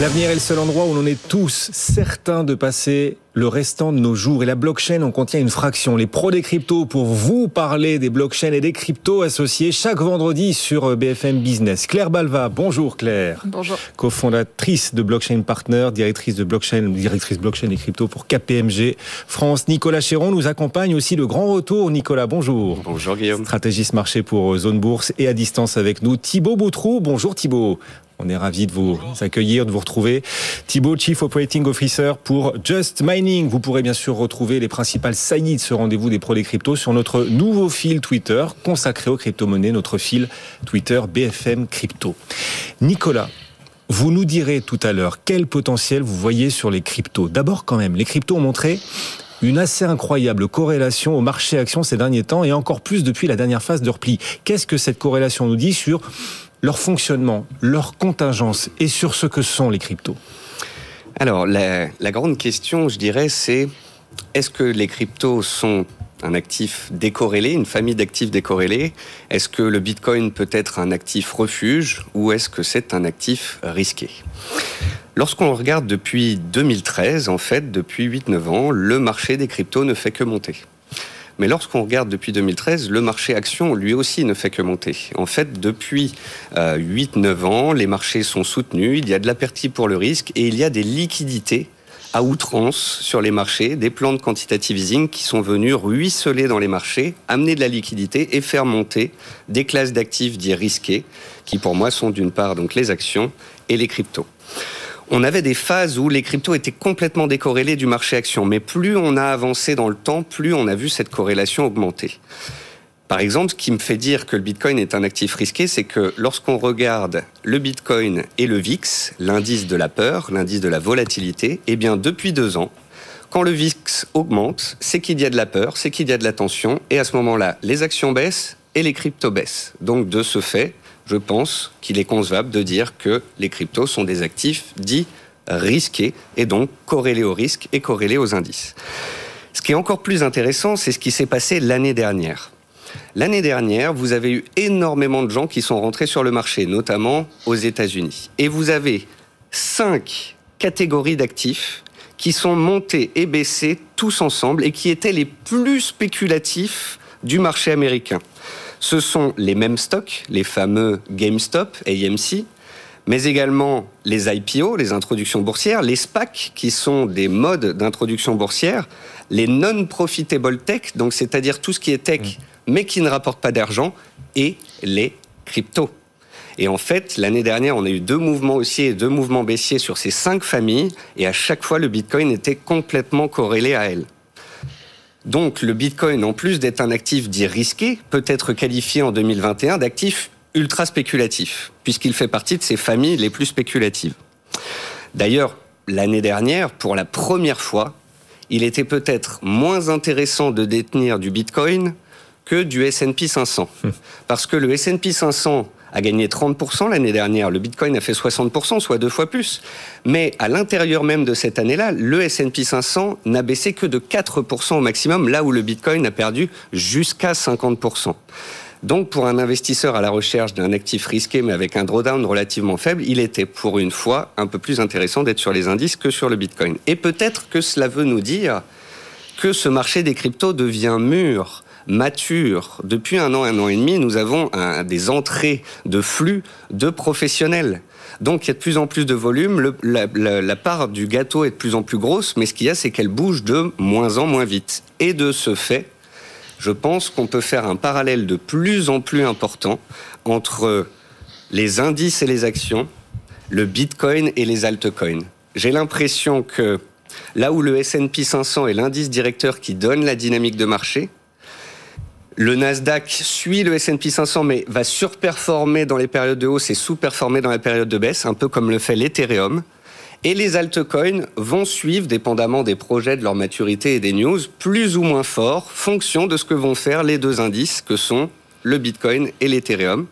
L'avenir est le seul endroit où l'on est tous certains de passer le restant de nos jours. Et la blockchain en contient une fraction. Les pros des cryptos pour vous parler des blockchains et des cryptos associés chaque vendredi sur BFM Business. Claire Balva, bonjour Claire. Bonjour. Cofondatrice de Blockchain Partner, directrice de blockchain, directrice blockchain et crypto pour KPMG France. Nicolas Chéron nous accompagne aussi le grand retour. Nicolas, bonjour. Bonjour Guillaume. Stratégiste marché pour Zone Bourse et à distance avec nous Thibaut Boutrou. Bonjour Thibaut. On est ravi de vous accueillir, de vous retrouver. Thibaut, Chief Operating Officer pour Just Mining. Vous pourrez bien sûr retrouver les principales saillies de ce rendez-vous des pros des cryptos sur notre nouveau fil Twitter consacré aux crypto-monnaies, notre fil Twitter BFM Crypto. Nicolas, vous nous direz tout à l'heure quel potentiel vous voyez sur les cryptos. D'abord quand même, les cryptos ont montré une assez incroyable corrélation au marché action ces derniers temps et encore plus depuis la dernière phase de repli. Qu'est-ce que cette corrélation nous dit sur leur fonctionnement, leur contingence et sur ce que sont les cryptos. Alors, la, grande question, je dirais, c'est est-ce que les cryptos sont un actif décorrélé, une famille d'actifs décorrélés? Est-ce que le Bitcoin peut être un actif refuge ou est-ce que c'est un actif risqué? Lorsqu'on regarde depuis 2013, en fait, depuis 8-9 ans, le marché des cryptos ne fait que monter. Mais lorsqu'on regarde depuis 2013, le marché action, lui aussi, ne fait que monter. En fait, depuis 8-9 euh, ans, les marchés sont soutenus, il y a de l'apertis pour le risque et il y a des liquidités à outrance sur les marchés, des plans de quantitative easing qui sont venus ruisseler dans les marchés, amener de la liquidité et faire monter des classes d'actifs dits risqués, qui pour moi sont d'une part donc les actions et les cryptos on avait des phases où les cryptos étaient complètement décorrélés du marché action. Mais plus on a avancé dans le temps, plus on a vu cette corrélation augmenter. Par exemple, ce qui me fait dire que le Bitcoin est un actif risqué, c'est que lorsqu'on regarde le Bitcoin et le VIX, l'indice de la peur, l'indice de la volatilité, eh bien, depuis deux ans, quand le VIX augmente, c'est qu'il y a de la peur, c'est qu'il y a de la tension, et à ce moment-là, les actions baissent et les cryptos baissent. Donc, de ce fait, je pense qu'il est concevable de dire que les cryptos sont des actifs dits risqués et donc corrélés au risque et corrélés aux indices. Ce qui est encore plus intéressant, c'est ce qui s'est passé l'année dernière. L'année dernière, vous avez eu énormément de gens qui sont rentrés sur le marché, notamment aux États-Unis. Et vous avez cinq catégories d'actifs qui sont montés et baissés tous ensemble et qui étaient les plus spéculatifs du marché américain ce sont les mêmes stocks, les fameux GameStop, AMC, mais également les IPO, les introductions boursières, les SPAC, qui sont des modes d'introduction boursière, les non-profitable tech, donc c'est-à-dire tout ce qui est tech, mm. mais qui ne rapporte pas d'argent, et les cryptos. Et en fait, l'année dernière, on a eu deux mouvements haussiers et deux mouvements baissiers sur ces cinq familles, et à chaque fois, le Bitcoin était complètement corrélé à elles. Donc le Bitcoin, en plus d'être un actif dit risqué, peut être qualifié en 2021 d'actif ultra spéculatif, puisqu'il fait partie de ces familles les plus spéculatives. D'ailleurs, l'année dernière, pour la première fois, il était peut-être moins intéressant de détenir du Bitcoin que du S&P 500. Parce que le S&P 500 a gagné 30% l'année dernière. Le Bitcoin a fait 60%, soit deux fois plus. Mais à l'intérieur même de cette année-là, le S&P 500 n'a baissé que de 4% au maximum, là où le Bitcoin a perdu jusqu'à 50%. Donc, pour un investisseur à la recherche d'un actif risqué, mais avec un drawdown relativement faible, il était pour une fois un peu plus intéressant d'être sur les indices que sur le Bitcoin. Et peut-être que cela veut nous dire que ce marché des cryptos devient mûr mature. Depuis un an, un an et demi, nous avons des entrées de flux de professionnels. Donc il y a de plus en plus de volume, la, part du gâteau est de plus en plus grosse, mais ce qu'il y a, c'est qu'elle bouge de moins en moins vite. Et de ce fait, je pense qu'on peut faire un parallèle de plus en plus important entre les indices et les actions, le Bitcoin et les altcoins. J'ai l'impression que là où le S&P 500 est l'indice directeur qui donne la dynamique de marché, le Nasdaq suit le S&P 500, mais va surperformer dans les périodes de hausse et sous-performer dans les périodes de baisse, un peu comme le fait l'Ethereum. Et les altcoins vont suivre, dépendamment des projets, de leur maturité et des news, plus ou moins fort, fonction de ce que vont faire les deux indices que sont le Bitcoin et l'Ethereum.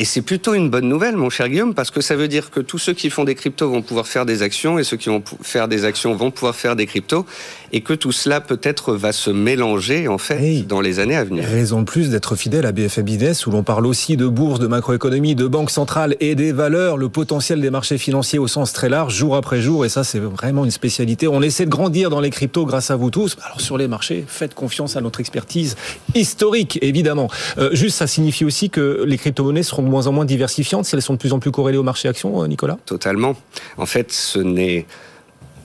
Et c'est plutôt une bonne nouvelle, mon cher Guillaume, parce que ça veut dire que tous ceux qui font des cryptos vont pouvoir faire des actions et ceux qui vont faire des actions vont pouvoir faire des cryptos et que tout cela peut-être va se mélanger en fait dans les années à venir. Raison de plus d'être fidèle à BFM Business où l'on parle aussi de bourse, de macroéconomie, de banque centrale et des valeurs, le potentiel des marchés financiers au sens très large, jour après jour. Et ça, c'est vraiment une spécialité. On essaie de grandir dans les cryptos grâce à vous tous. Alors sur les marchés, faites confiance à notre expertise historique, évidemment. Euh, juste, ça signifie aussi que les crypto-monnaies seront de moins en moins diversifiantes si elles sont de plus en plus corrélées au marché action, euh, Nicolas? Totalement. En fait, ce n'est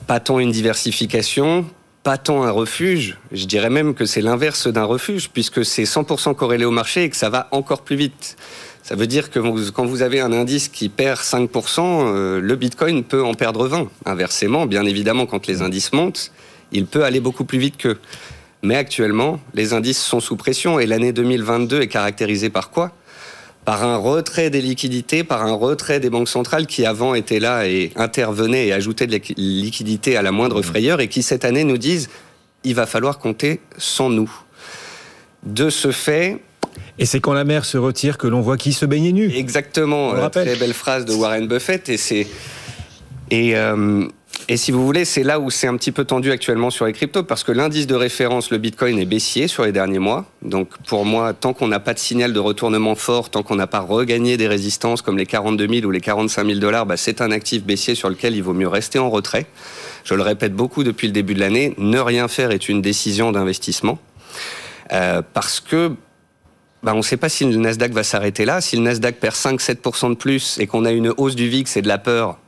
pas tant une diversification, pas tant un refuge, je dirais même que c'est l'inverse d'un refuge, puisque c'est 100% corrélé au marché et que ça va encore plus vite. Ça veut dire que quand vous avez un indice qui perd 5%, euh, le Bitcoin peut en perdre 20. Inversement, bien évidemment, quand les indices montent, il peut aller beaucoup plus vite qu'eux. Mais actuellement, les indices sont sous pression et l'année 2022 est caractérisée par quoi? Par un retrait des liquidités, par un retrait des banques centrales qui avant étaient là et intervenaient et ajoutaient de la liquidité à la moindre mmh. frayeur et qui cette année nous disent il va falloir compter sans nous. De ce fait, et c'est quand la mer se retire que l'on voit qui se baigne nu. Exactement. Euh, très belle phrase de Warren Buffett. Et c'est et euh, et si vous voulez, c'est là où c'est un petit peu tendu actuellement sur les cryptos, parce que l'indice de référence, le Bitcoin, est baissier sur les derniers mois. Donc pour moi, tant qu'on n'a pas de signal de retournement fort, tant qu'on n'a pas regagné des résistances comme les 42 000 ou les 45 000 dollars, bah, c'est un actif baissier sur lequel il vaut mieux rester en retrait. Je le répète beaucoup depuis le début de l'année, ne rien faire est une décision d'investissement. Euh, parce que bah, on ne sait pas si le Nasdaq va s'arrêter là. Si le Nasdaq perd 5-7% de plus et qu'on a une hausse du VIX et de la peur,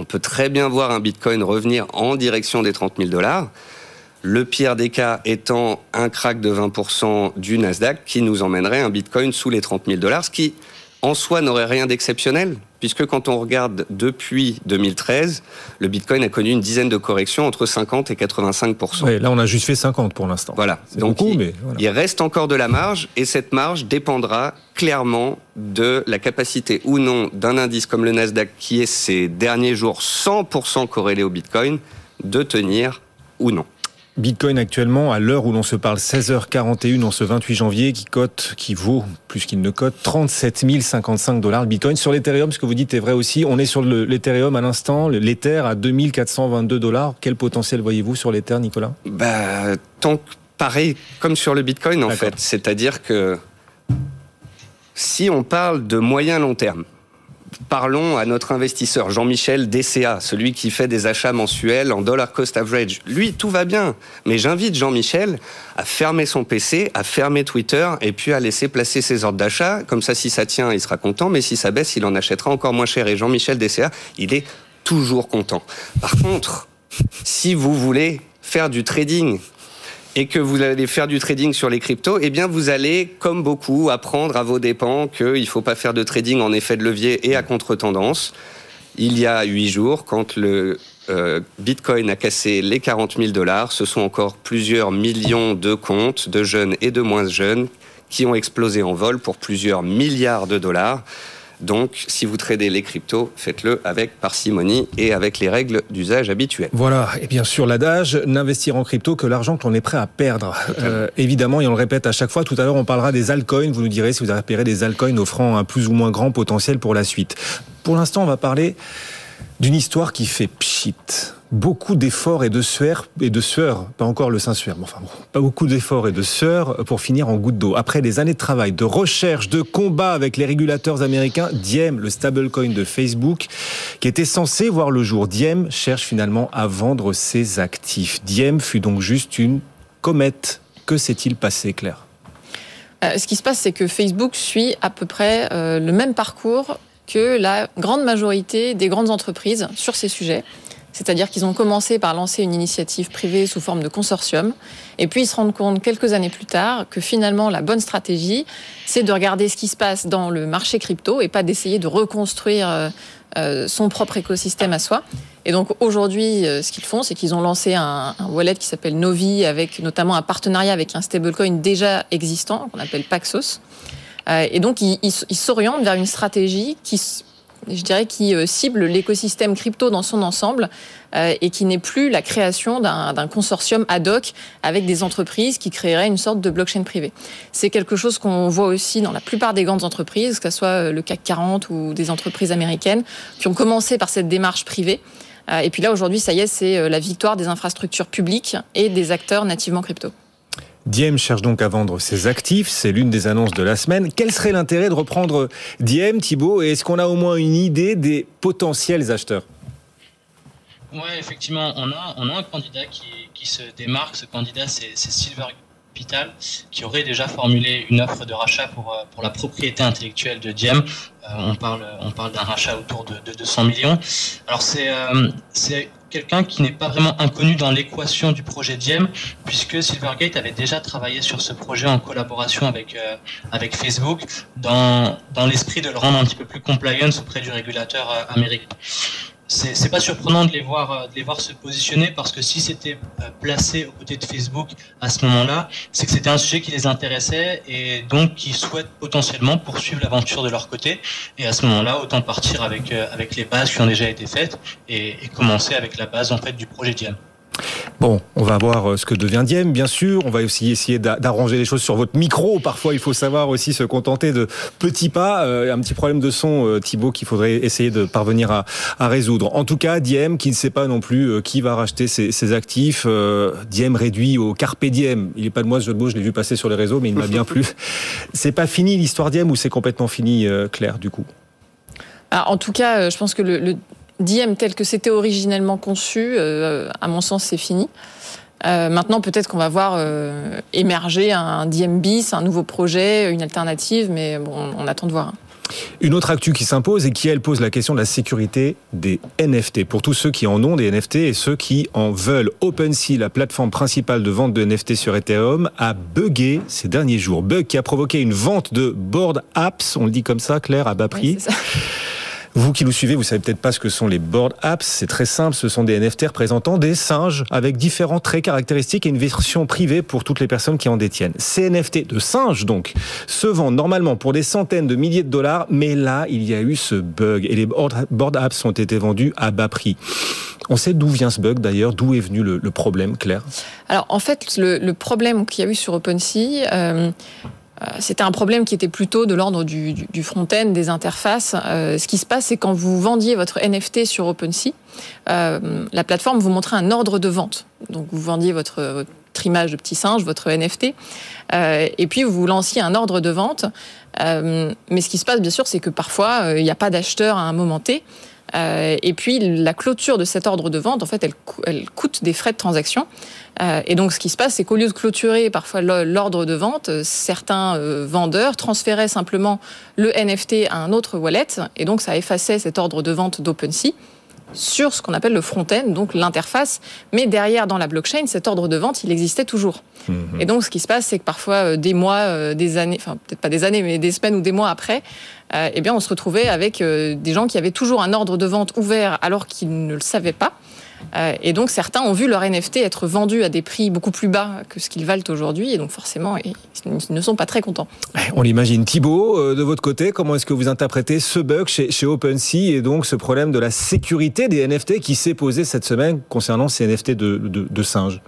on peut très bien voir un Bitcoin revenir en direction des 30 000 dollars. Le pire des cas étant un crack de 20% du Nasdaq qui nous emmènerait un Bitcoin sous les 30 000 dollars, ce qui en soi n'aurait rien d'exceptionnel, puisque quand on regarde depuis 2013, le Bitcoin a connu une dizaine de corrections entre 50 et 85% Là, on a juste fait 50 pour l'instant. Voilà. Donc, il, mais il reste encore de la marge, et cette marge dépendra clairement de la capacité ou non d'un indice comme le Nasdaq, qui est ces derniers jours 100% corrélé au Bitcoin, de tenir ou non. Bitcoin actuellement, à l'heure où l'on se parle 16h41 en ce 28 janvier, qui cote, qui vaut plus qu'il ne cote 37 055 dollars le Bitcoin. Sur l'Ethereum, ce que vous dites est vrai aussi. On est sur l'Ethereum à l'instant, l'Ether à 2422 dollars. Quel potentiel voyez-vous sur l'Ether, Nicolas? Bah, tant pareil comme sur le Bitcoin en fait. C'est-à-dire que si on parle de moyen long terme, parlons à notre investisseur Jean-Michel DCA, celui qui fait des achats mensuels en dollar cost average. Lui, tout va bien. Mais j'invite Jean-Michel à fermer son PC, à fermer Twitter et puis à laisser placer ses ordres d'achat. Comme ça, si ça tient, il sera content. Mais si ça baisse, il en achètera encore moins cher. Et Jean-Michel DCA, il est toujours content. Par contre, si vous voulez faire du trading et que vous allez faire du trading sur les cryptos, eh bien vous allez, comme beaucoup, apprendre à vos dépens qu'il ne faut pas faire de trading en effet de levier et à contre-tendance. Il y a huit jours, quand le euh, Bitcoin a cassé les 40 000 dollars, ce sont encore plusieurs millions de comptes, de jeunes et de moins jeunes, qui ont explosé en vol pour plusieurs milliards de dollars. Donc, si vous tradez les cryptos, faites-le avec parcimonie et avec les règles d'usage habituelles. Voilà, et bien sûr l'adage, n'investir en crypto que l'argent que l'on est prêt à perdre. Euh, évidemment, et on le répète à chaque fois, tout à l'heure on parlera des altcoins, vous nous direz si vous avez repéré des altcoins offrant un plus ou moins grand potentiel pour la suite. Pour l'instant, on va parler d'une histoire qui fait pchit beaucoup d'efforts et de sueur, et de sueur, pas encore le Saint-Suaire, mais enfin bon, pas beaucoup d'efforts et de sueur pour finir en goutte d'eau. Après des années de travail, de recherche, de combat avec les régulateurs américains, Diem, le stablecoin de Facebook, qui était censé voir le jour, Diem cherche finalement à vendre ses actifs. Diem fut donc juste une comète. Que s'est-il passé, Claire? Euh, Ce qui se passe, c'est que Facebook suit à peu près euh, le même parcours que la grande majorité des grandes entreprises sur ces sujets. C'est-à-dire qu'ils ont commencé par lancer une initiative privée sous forme de consortium, et puis ils se rendent compte quelques années plus tard que finalement la bonne stratégie, c'est de regarder ce qui se passe dans le marché crypto et pas d'essayer de reconstruire euh, euh, son propre écosystème à soi. Et donc aujourd'hui, euh, ce qu'ils font, c'est qu'ils ont lancé un, wallet qui s'appelle Novi, avec notamment un partenariat avec un stablecoin déjà existant qu'on appelle Paxos. et donc ils s'orientent vers une stratégie qui je dirais, qui cible l'écosystème crypto dans son ensemble et qui n'est plus la création d'un consortium ad hoc avec des entreprises qui créeraient une sorte de blockchain privée. C'est quelque chose qu'on voit aussi dans la plupart des grandes entreprises, que ce soit le CAC 40 ou des entreprises américaines, qui ont commencé par cette démarche privée. Et puis là, aujourd'hui, ça y est, c'est la victoire des infrastructures publiques et des acteurs nativement crypto. Diem cherche donc à vendre ses actifs, c'est l'une des annonces de la semaine. Quel serait l'intérêt de reprendre Diem, Thibault, et est-ce qu'on a au moins une idée des potentiels acheteurs? Oui, effectivement, on a, on a un candidat qui, qui se démarque. Ce candidat, c'est Silver Capital, qui aurait déjà formulé une offre de rachat pour, euh, pour la propriété intellectuelle de Diem. Euh, on parle, on parle d'un rachat autour de, de 200 millions. Alors, c'est euh, quelqu'un qui n'est pas vraiment inconnu dans l'équation du projet Diem, puisque Silvergate avait déjà travaillé sur ce projet en collaboration avec, euh, avec Facebook, dans, dans l'esprit de le rendre un petit peu plus compliant auprès du régulateur euh, américain c'est pas surprenant de les voir euh, de les voir se positionner parce que si c'était placé aux côtés de Facebook à ce moment-là, c'est que c'était un sujet qui les intéressait et donc qui souhaitent potentiellement poursuivre l'aventure de leur côté. Et à ce moment-là, autant partir avec avec les bases qui ont déjà été faites et, commencer avec la base en fait du projet Diam. Bon, on va voir euh, ce que devient Diem, bien sûr. On va aussi essayer d'arranger les choses sur votre micro. Parfois, il faut savoir aussi se contenter de petits pas. Euh, un petit problème de son, euh, Thibaut, qu'il faudrait essayer de parvenir à, résoudre. En tout cas, Diem, qui ne sait pas non plus qui va racheter ses, actifs. Diem réduit au carpe diem. Il n'est pas de moi ce jeu de mots, je l'ai vu passer sur les réseaux, mais il m'a bien plu. C'est pas fini l'histoire Diem ou c'est complètement fini, Claire, du coup? Ah, En tout cas, je pense que le Diem tel que c'était originellement conçu, euh, à mon sens, c'est fini. Euh, maintenant, peut-être qu'on va voir euh, émerger un Diem bis, un nouveau projet, une alternative, mais bon, on attend de voir. Hein. Une autre actu qui s'impose et qui, elle, pose la question de la sécurité des NFT. Pour tous ceux qui en ont des NFT et ceux qui en veulent, OpenSea, la plateforme principale de vente de NFT sur Ethereum, a bugué ces derniers jours. Bug qui a provoqué une vente de board apps, on le dit comme ça, Claire, à bas prix. Vous qui nous suivez, vous savez peut-être pas ce que sont les board apps. C'est très simple. Ce sont des NFT représentant des singes avec différents traits caractéristiques et une version privée pour toutes les personnes qui en détiennent. Ces NFT de singes, donc, se vendent normalement pour des centaines de milliers de dollars. Mais là, il y a eu ce bug et les board apps ont été vendus à bas prix. On sait d'où vient ce bug d'ailleurs, d'où est venu le, problème, Claire? Alors en fait, le, problème qu'il y a eu sur OpenSea, euh, c'était un problème qui était plutôt de l'ordre du, front-end, des interfaces. Euh, ce qui se passe, c'est quand vous vendiez votre NFT sur OpenSea, euh, la plateforme vous montrait un ordre de vente. Donc vous vendiez votre, votre image de petit singe, votre NFT, et puis vous lanciez un ordre de vente. mais ce qui se passe, bien sûr, c'est que parfois, il n'y a pas d'acheteur à un moment T. Euh, et puis la clôture de cet ordre de vente, en fait, elle, coûte des frais de transaction. Euh, et donc ce qui se passe, c'est qu'au lieu de clôturer parfois l'ordre de vente, euh, certains vendeurs transféraient simplement le NFT à un autre wallet, et donc ça effaçait cet ordre de vente d'OpenSea sur ce qu'on appelle le front-end, donc l'interface. Mais derrière, dans la blockchain, cet ordre de vente, il existait toujours. Mhm. Et donc, ce qui se passe, c'est que parfois, des mois, des années, enfin peut-être pas des années, mais des semaines ou des mois après, euh, eh bien, on se retrouvait avec euh, des gens qui avaient toujours un ordre de vente ouvert alors qu'ils ne le savaient pas. Euh, et donc certains ont vu leur NFT être vendus à des prix beaucoup plus bas que ce qu'ils valent aujourd'hui, et donc forcément ils ne sont pas très contents. On l'imagine. Thibault, de votre côté, comment est-ce que vous interprétez ce bug chez, OpenSea et donc ce problème de la sécurité des NFT qui s'est posé cette semaine concernant ces NFT de singes?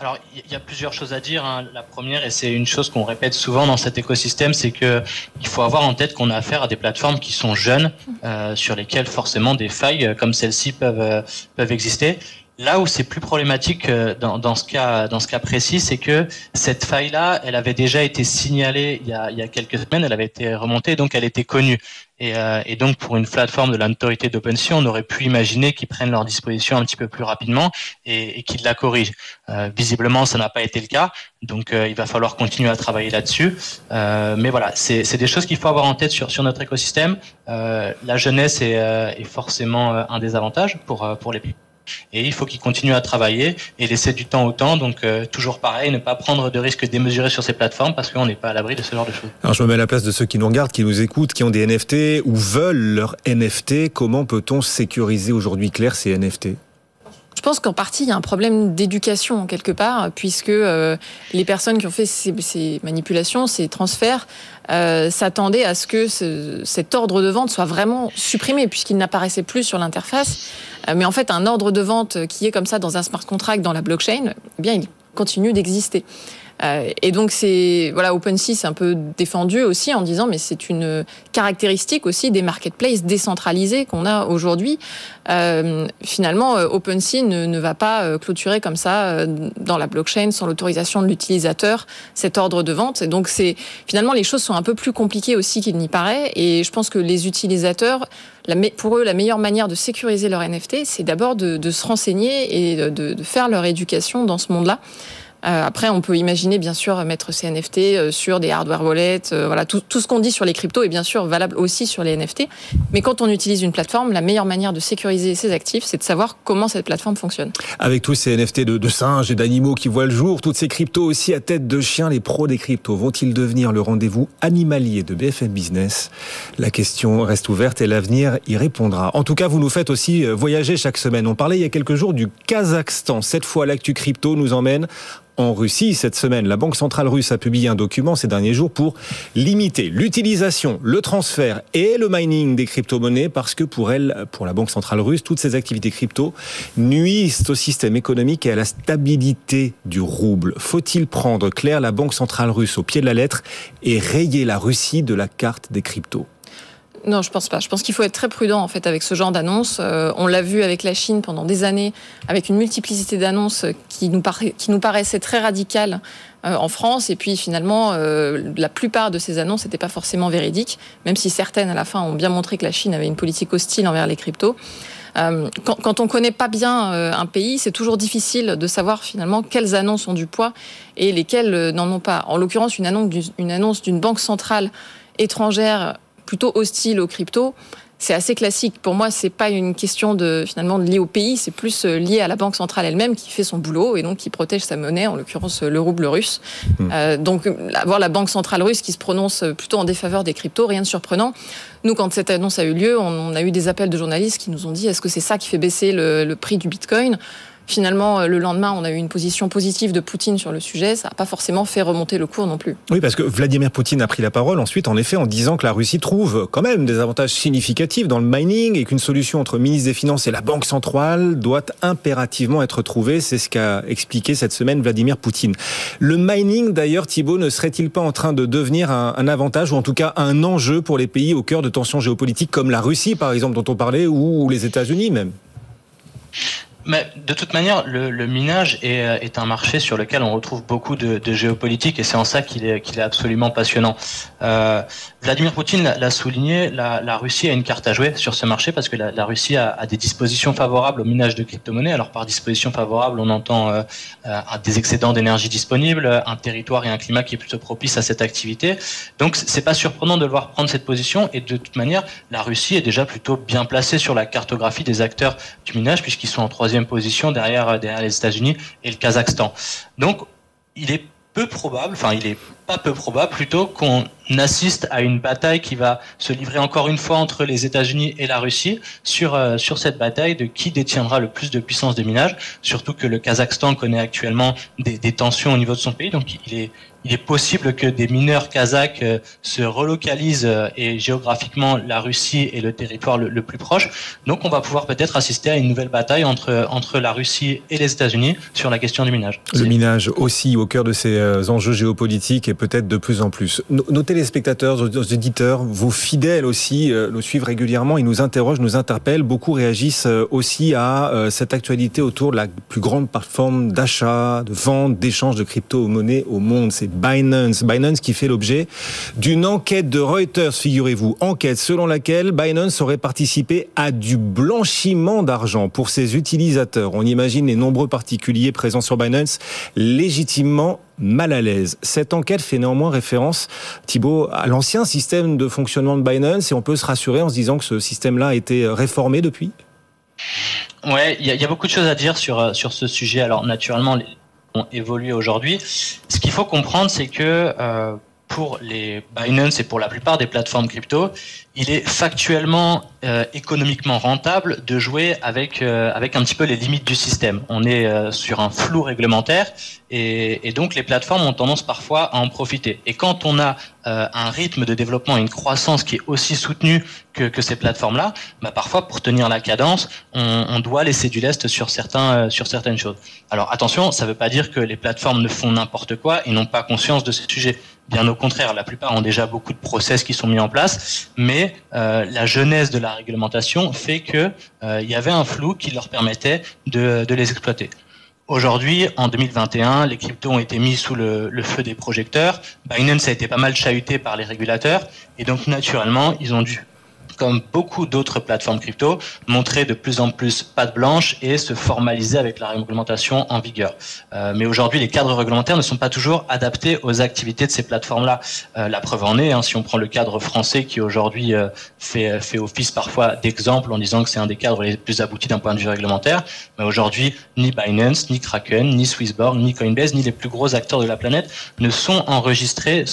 Alors, il y a plusieurs choses à dire. Hein. La première, et c'est une chose qu'on répète souvent dans cet écosystème, c'est que il faut avoir en tête qu'on a affaire à des plateformes qui sont jeunes, euh, sur lesquelles forcément des failles euh, comme celle-ci peuvent euh, peuvent exister. Là où c'est plus problématique euh, dans, dans, ce cas, dans ce cas précis, c'est que cette faille-là, elle avait déjà été signalée il y, a, il y a quelques semaines, elle avait été remontée, donc elle était connue. Et, euh, et donc pour une plateforme de l'autorité d'OpenSea, on aurait pu imaginer qu'ils prennent leur disposition un petit peu plus rapidement et, et qu'ils la corrigent. Euh, visiblement, ça n'a pas été le cas, donc euh, il va falloir continuer à travailler là-dessus. Euh, mais voilà, c'est des choses qu'il faut avoir en tête sur, sur notre écosystème. la jeunesse est, est forcément un des avantages pour, pour les et il faut qu'ils continuent à travailler et laisser du temps au temps. Donc, euh, toujours pareil, ne pas prendre de risques démesurés sur ces plateformes parce qu'on n'est pas à l'abri de ce genre de choses. Alors, je me mets à la place de ceux qui nous regardent, qui nous écoutent, qui ont des NFT ou veulent leur NFT. Comment peut-on sécuriser aujourd'hui, Claire, ces NFT pense qu'en partie, il y a un problème d'éducation quelque part, puisque euh, les personnes qui ont fait ces, ces manipulations, ces transferts, euh, s'attendaient à ce que ce, cet ordre de vente soit vraiment supprimé, puisqu'il n'apparaissait plus sur l'interface. Euh, mais en fait, un ordre de vente qui est comme ça dans un smart contract dans la blockchain, eh bien, il continue d'exister. Euh, et donc c'est voilà OpenSea c'est un peu défendu aussi en disant mais c'est une caractéristique aussi des marketplaces décentralisés qu'on a aujourd'hui. Euh, finalement euh, OpenSea ne, va pas euh, clôturer comme ça dans la blockchain sans l'autorisation de l'utilisateur cet ordre de vente. Et donc c'est finalement les choses sont un peu plus compliquées aussi qu'il n'y paraît. Et je pense que les utilisateurs pour eux, la meilleure manière de sécuriser leur NFT, c'est d'abord de, se renseigner et de, faire leur éducation dans ce monde-là. Euh, après, on peut imaginer bien sûr mettre ces NFT euh, sur des hardware wallets. Euh, voilà, tout, tout ce qu'on dit sur les cryptos est bien sûr valable aussi sur les NFT. Mais quand on utilise une plateforme, la meilleure manière de sécuriser ses actifs, c'est de savoir comment cette plateforme fonctionne. Avec tous ces NFT de, de singes et d'animaux qui voient le jour, toutes ces cryptos aussi à tête de chien, les pros des cryptos vont-ils devenir le rendez-vous animalier de BFM Business? La question reste ouverte et l'avenir y répondra. En tout cas, vous nous faites aussi voyager chaque semaine. On parlait il y a quelques jours du Kazakhstan. Cette fois, l'actu crypto nous emmène en Russie. Cette semaine, la Banque centrale russe a publié un document ces derniers jours pour limiter l'utilisation, le transfert et le mining des crypto-monnaies parce que pour elle, pour la Banque centrale russe, toutes ces activités crypto nuisent au système économique et à la stabilité du rouble. Faut-il prendre clair? La Banque centrale russe au pied de la lettre et rayer la Russie de la carte des cryptos non, je pense pas. Je pense qu'il faut être très prudent en fait avec ce genre d'annonces. Euh, on l'a vu avec la Chine pendant des années, avec une multiplicité d'annonces qui nous, qui nous paraissaient très radicales euh, en France. Et puis finalement, euh, la plupart de ces annonces n'étaient pas forcément véridiques, même si certaines à la fin ont bien montré que la Chine avait une politique hostile envers les cryptos. Euh, quand, quand, on connaît pas bien euh, un pays, c'est toujours difficile de savoir finalement quelles annonces ont du poids et lesquelles euh, n'en ont pas. En l'occurrence, une annonce d'une banque centrale étrangère plutôt hostile aux cryptos, c'est assez classique. Pour moi, c'est pas une question de finalement liée au pays, c'est plus euh, lié à la banque centrale elle-même qui fait son boulot et donc qui protège sa monnaie, en l'occurrence le rouble russe. Mmh. Euh, donc avoir la banque centrale russe qui se prononce plutôt en défaveur des cryptos, rien de surprenant. Nous, quand cette annonce a eu lieu, on, on a eu des appels de journalistes qui nous ont dit est-ce que c'est ça qui fait baisser le, le prix du Bitcoin? Finalement, euh, le lendemain, on a eu une position positive de Poutine sur le sujet. Ça n'a pas forcément fait remonter le cours non plus. Oui, parce que Vladimir Poutine a pris la parole ensuite, en effet, en disant que la Russie trouve quand même des avantages significatifs dans le mining et qu'une solution entre le ministre des Finances et la Banque centrale doit impérativement être trouvée. C'est ce qu'a expliqué cette semaine Vladimir Poutine. Le mining, d'ailleurs, Thibault, ne serait-il pas en train de devenir un, un, avantage ou en tout cas un enjeu pour les pays au cœur de tensions géopolitiques comme la Russie, par exemple, dont on parlait, ou les États-Unis même? Mais de toute manière, le, minage est, euh, est, un marché sur lequel on retrouve beaucoup de, de géopolitique et c'est en ça qu'il est, qu'il est absolument passionnant. Euh, Vladimir Poutine l'a souligné, la, Russie a une carte à jouer sur ce marché parce que la, Russie a, des dispositions favorables au minage de crypto-monnaies. Alors par dispositions favorables, on entend euh, euh, des excédents d'énergie disponibles, un territoire et un climat qui est plutôt propice à cette activité. Donc c'est pas surprenant de le voir prendre cette position et de toute manière, la Russie est déjà plutôt bien placée sur la cartographie des acteurs du minage puisqu'ils sont en troisième position derrière les États-Unis et le Kazakhstan. Donc, il est peu probable, enfin, il est pas peu probable plutôt qu'on assiste à une bataille qui va se livrer encore une fois entre les États-Unis et la Russie sur euh, sur cette bataille de qui détiendra le plus de puissance de minage. Surtout que le Kazakhstan connaît actuellement des, tensions au niveau de son pays, donc il est il est possible que des mineurs kazakhs euh, se relocalisent euh, et géographiquement la Russie est le territoire le, le, plus proche. Donc on va pouvoir peut-être assister à une nouvelle bataille entre entre la Russie et les États-Unis sur la question du minage. Le minage aussi au cœur de ces enjeux géopolitiques peut-être de plus en plus. Nos, téléspectateurs, nos auditeurs, vos fidèles aussi, euh, nous suivent régulièrement, ils nous interrogent, nous interpellent. Beaucoup réagissent euh, aussi à euh, cette actualité autour de la plus grande plateforme d'achat, de vente, d'échange de crypto-monnaies au monde. C'est Binance. Binance qui fait l'objet d'une enquête de Reuters, figurez-vous. Enquête selon laquelle Binance aurait participé à du blanchiment d'argent pour ses utilisateurs. On imagine les nombreux particuliers présents sur Binance légitimement mal à l'aise. Cette enquête fait néanmoins référence, Thibault, à l'ancien système de fonctionnement de Binance et on peut se rassurer en se disant que ce système-là a été réformé depuis? Ouais, il y, a beaucoup de choses à dire sur, sur ce sujet. Alors naturellement, les ont évolué aujourd'hui. Ce qu'il faut comprendre, c'est que euh, pour les Binance et pour la plupart des plateformes crypto, il est factuellement, euh, économiquement rentable de jouer avec euh, avec un petit peu les limites du système. On est euh, sur un flou réglementaire et, donc les plateformes ont tendance parfois à en profiter. Et quand on a un rythme de développement et une croissance qui est aussi soutenue que, que ces plateformes-là, bah parfois pour tenir la cadence, on, on doit laisser du lest sur certains sur certaines choses. Alors attention, ça ne veut pas dire que les plateformes ne font n'importe quoi et n'ont pas conscience de ces sujets. Bien au contraire, la plupart ont déjà beaucoup de process qui sont mis en place, mais euh, la jeunesse de la réglementation fait que euh, il y avait un flou qui leur permettait de, les exploiter. Aujourd'hui, en 2021, les cryptos ont été mis sous le, le, feu des projecteurs. Binance a été pas mal chahuté par les régulateurs, et donc naturellement, ils ont dû comme beaucoup d'autres plateformes crypto, montrer de plus en plus patte blanche et se formaliser avec la réglementation en vigueur. Euh, mais aujourd'hui, les cadres réglementaires ne sont pas toujours adaptés aux activités de ces plateformes-là. Euh, la preuve en est, hein, si on prend le cadre français qui aujourd'hui euh, fait, fait office parfois d'exemple en disant que c'est un des cadres les plus aboutis d'un point de vue réglementaire, mais aujourd'hui, ni Binance, ni Kraken, ni Swissborg, ni Coinbase, ni les plus gros acteurs de la planète ne sont enregistrés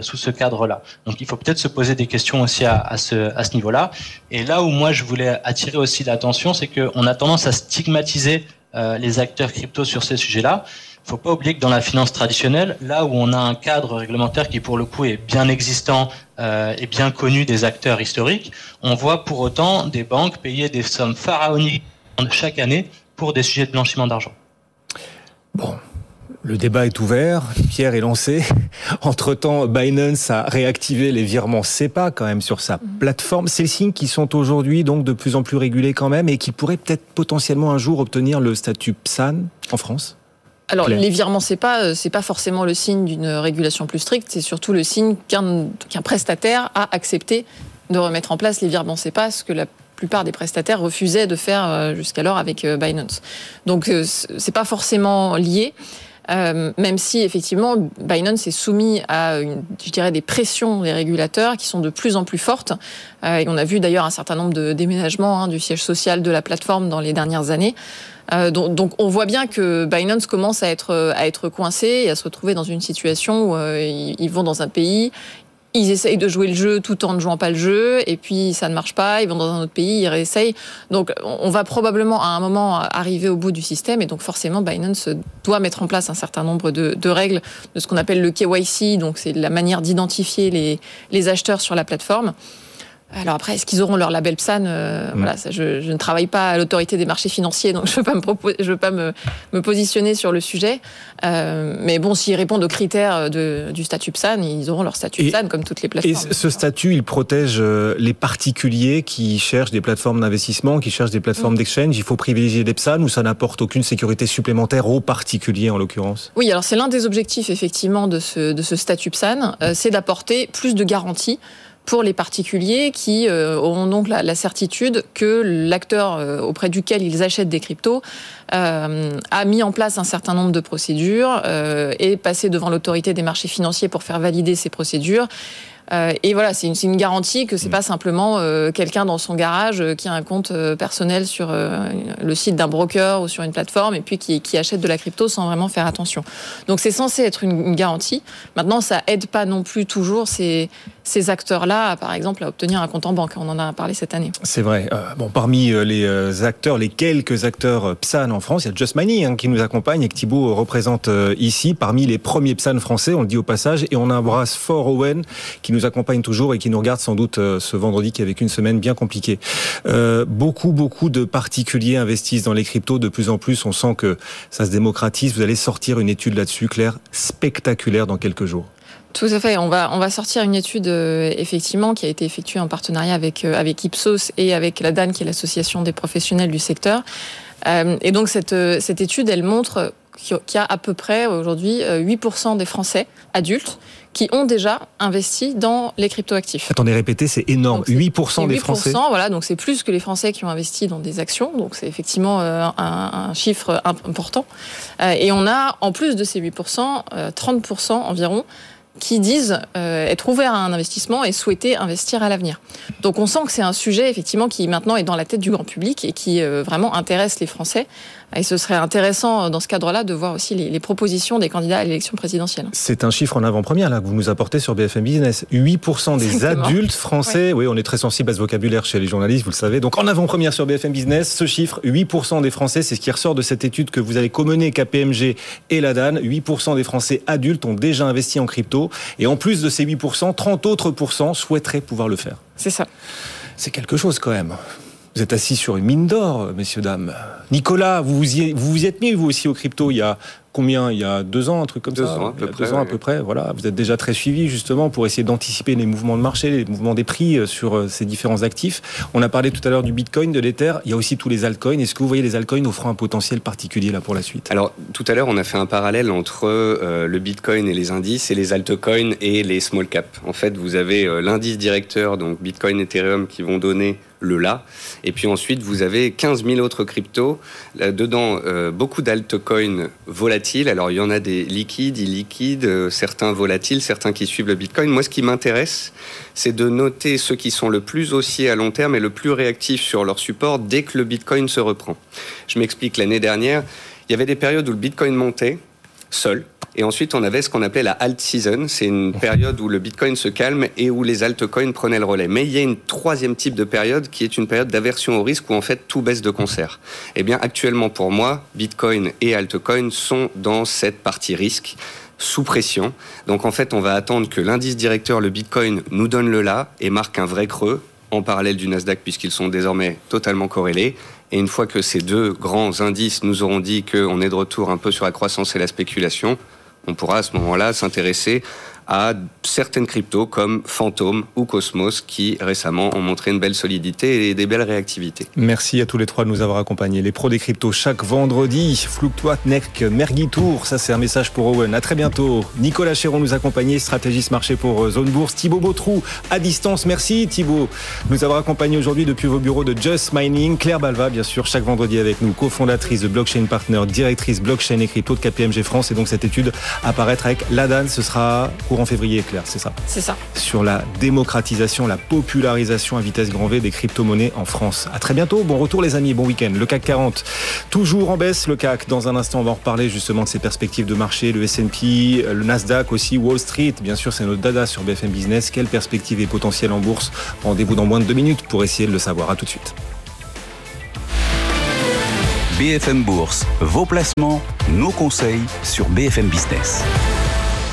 sous ce cadre-là. Donc il faut peut-être se poser des questions aussi à, ce, niveau-là. Et là où moi je voulais attirer aussi l'attention, c'est qu'on a tendance à stigmatiser euh, les acteurs crypto sur ces sujets-là. Il faut pas oublier que dans la finance traditionnelle, là où on a un cadre réglementaire qui pour le coup est bien existant euh, et bien connu des acteurs historiques, on voit pour autant des banques payer des sommes pharaoniques chaque année pour des sujets de blanchiment d'argent. Bon, le débat est ouvert, Pierre est lancé. Entre-temps, Binance a réactivé les virements SEPA quand même sur sa plateforme. C'est le signe qui sont aujourd'hui donc de plus en plus régulés quand même et qui pourraient peut-être potentiellement un jour obtenir le statut PSAN en France alors, Claire. les virements, c'est pas c'est pas forcément le signe d'une régulation plus stricte, c'est surtout le signe qu'un prestataire a accepté de remettre en place les virements pas ce que la plupart des prestataires refusaient de faire jusqu'alors avec Binance. Donc, c'est pas forcément lié. Euh, même si effectivement Binance est soumis à, une, je dirais, des pressions des régulateurs qui sont de plus en plus fortes. Euh, et on a vu d'ailleurs un certain nombre de déménagements hein, du siège social de la plateforme dans les dernières années. Euh, donc, donc, on voit bien que Binance commence à être à être coincé et à se retrouver dans une situation où euh, ils, ils vont dans un pays, ils essayent de jouer le jeu tout en ne jouant pas le jeu, et puis ça ne marche pas, ils vont dans un autre pays, ils réessayent. Donc on va probablement à un moment arriver au bout du système, et donc forcément Binance doit mettre en place un certain nombre de, règles de ce qu'on appelle le KYC, donc c'est la manière d'identifier les acheteurs sur la plateforme. Alors après, est-ce qu'ils auront leur label PSAN euh, mmh. Voilà, ça, je, je, ne travaille pas à l'autorité des marchés financiers, donc je ne veux pas, me, proposer, je veux pas me, me, positionner sur le sujet. Euh, mais bon, s'ils répondent aux critères de, du statut PSAN, ils auront leur statut et, PSAN comme toutes les plateformes. Et ce statut, il protège euh, les particuliers qui cherchent des plateformes d'investissement, qui cherchent des plateformes mmh. d'exchange. Il faut privilégier des PSAN ou ça n'apporte aucune sécurité supplémentaire aux particuliers en l'occurrence? Oui, alors c'est l'un des objectifs effectivement de ce, de ce statut PSAN, euh, c'est d'apporter plus de garanties pour les particuliers qui euh, auront donc la, certitude que l'acteur euh, auprès duquel ils achètent des cryptos euh, a mis en place un certain nombre de procédures, est passé devant l'autorité des marchés financiers pour faire valider ces procédures. Euh, et voilà, c'est une, une, garantie que c'est pas simplement euh, quelqu'un dans son garage euh, qui a un compte personnel sur le site d'un broker ou sur une plateforme et puis qui, qui, achète de la crypto sans vraiment faire attention. Donc c'est censé être une, une, garantie. Maintenant, ça aide pas non plus toujours ces, ces acteurs-là, par exemple, à obtenir un compte en banque. On en a parlé cette année. C'est vrai. bon, parmi les acteurs, les quelques acteurs PSAN en France, il y a Just Money hein, qui nous accompagne et que Thibault représente ici. Parmi les premiers PSAN français, on le dit au passage, et on embrasse fort Owen qui nous accompagne toujours et qui nous regarde sans doute euh, ce vendredi qui avec une semaine bien compliquée. Euh, beaucoup, beaucoup de particuliers investissent dans les cryptos. De plus en plus, on sent que ça se démocratise. Vous allez sortir une étude là-dessus, Claire, spectaculaire dans quelques jours. Tout à fait. On va, on va sortir une étude euh, effectivement qui a été effectuée en partenariat avec, avec Ipsos et avec la DAN, qui est l'association des professionnels du secteur. Et donc cette, cette étude, elle montre qu'il y a à peu près aujourd'hui 8% des Français adultes qui ont déjà investi dans les cryptoactifs. Attendez, répétez, c'est énorme. Donc 8%, 8 des Français. Voilà, donc c'est plus que les Français qui ont investi dans des actions. Donc c'est effectivement euh, un, un, chiffre important. Euh, et on a, en plus de ces 8%, euh, 30% environ qui disent euh, être ouverts à un investissement et souhaiter investir à l'avenir. Donc on sent que c'est un sujet effectivement qui maintenant est dans la tête du grand public et qui euh, vraiment intéresse les Français. Et ce serait intéressant dans ce cadre-là de voir aussi les, propositions des candidats à l'élection présidentielle. C'est un chiffre en avant-première là que vous nous apportez sur BFM Business. 8% des adultes français, oui. on est très sensible à ce vocabulaire chez les journalistes, vous le savez. Donc en avant-première sur BFM Business, ce chiffre, 8% des Français, c'est ce qui ressort de cette étude que vous avez commenée KPMG et la DAN. 8% des Français adultes ont déjà investi en crypto. Et en plus de ces 8%, 30 autres pourcents souhaiteraient pouvoir le faire. C'est ça. C'est quelque chose quand même. Vous êtes assis sur une mine d'or, messieurs, dames. Nicolas, vous vous, y, vous vous êtes mis, vous aussi, au crypto, il y a combien? Il y a deux ans, un truc comme deux ça? ans, à peu près, Deux ans à peu près, voilà. Vous êtes déjà très suivi, justement, pour essayer d'anticiper les mouvements de marché, les mouvements des prix euh, sur euh, ces différents actifs. On a parlé tout à l'heure du Bitcoin, de l'Ether. Il y a aussi tous les altcoins. Est-ce que vous voyez les altcoins offrant un potentiel particulier, là, pour la suite? Alors, tout à l'heure, on a fait un parallèle entre euh, le Bitcoin et les indices et les altcoins et les small caps. En fait, vous avez l'indice directeur, donc Bitcoin, Ethereum, qui vont donner le là. Et puis ensuite, vous avez 15 000 autres cryptos. Là-dedans, euh, beaucoup d'altcoins volatiles. Alors, il y en a des liquides, illiquides, euh, certains volatiles, certains qui suivent le Bitcoin. Moi, ce qui m'intéresse, c'est de noter ceux qui sont le plus haussiers à long terme et le plus réactifs sur leur support dès que le Bitcoin se reprend. Je m'explique, l'année dernière, il y avait des périodes où le Bitcoin montait seul, et ensuite, on avait ce qu'on appelait la alt season. C'est une période où le Bitcoin se calme et où les altcoins prenaient le relais. Mais il y a une troisième type de période qui est une période d'aversion au risque où en fait tout baisse de concert. Eh bien, actuellement pour moi, Bitcoin et altcoin sont dans cette partie risque sous pression. Donc en fait, on va attendre que l'indice directeur, le Bitcoin, nous donne le là et marque un vrai creux en parallèle du Nasdaq puisqu'ils sont désormais totalement corrélés. Et une fois que ces deux grands indices nous auront dit qu'on est de retour un peu sur la croissance et la spéculation, on pourra à ce moment-là s'intéresser à certaines cryptos comme Phantom ou Cosmos qui récemment ont montré une belle solidité et des belles réactivités. Merci à tous les trois de nous avoir accompagnés. Les pros des cryptos chaque vendredi. Fluctuat Nek Mergitour, ça c'est un message pour Owen. À très bientôt. Nicolas Chéron nous accompagnait, stratégiste marché pour euh, Zone Bourse. Thibaut Bautrou à distance. Merci Thibaut nous avoir accompagnés aujourd'hui depuis vos bureaux de Just Mining. Claire Balva, bien sûr, chaque vendredi avec nous, cofondatrice de Blockchain Partner, directrice blockchain et crypto de KPMG France. Et donc cette étude apparaître avec l'ADAN. Ce sera en février, Claire, c'est ça C'est ça. Sur la démocratisation, la popularisation à vitesse grand V des crypto-monnaies en France. À très bientôt. Bon retour, les amis. Bon week-end. Le CAC 40, toujours en baisse, le CAC. Dans un instant, on va en reparler justement de ses perspectives de marché, le S&P, le Nasdaq aussi, Wall Street. Bien sûr, c'est notre dada sur BFM Business. Quelle perspective et potentiel en bourse Rendez-vous dans moins de deux minutes pour essayer de le savoir. À tout de suite. BFM Bourse, vos placements, nos conseils sur BFM Business.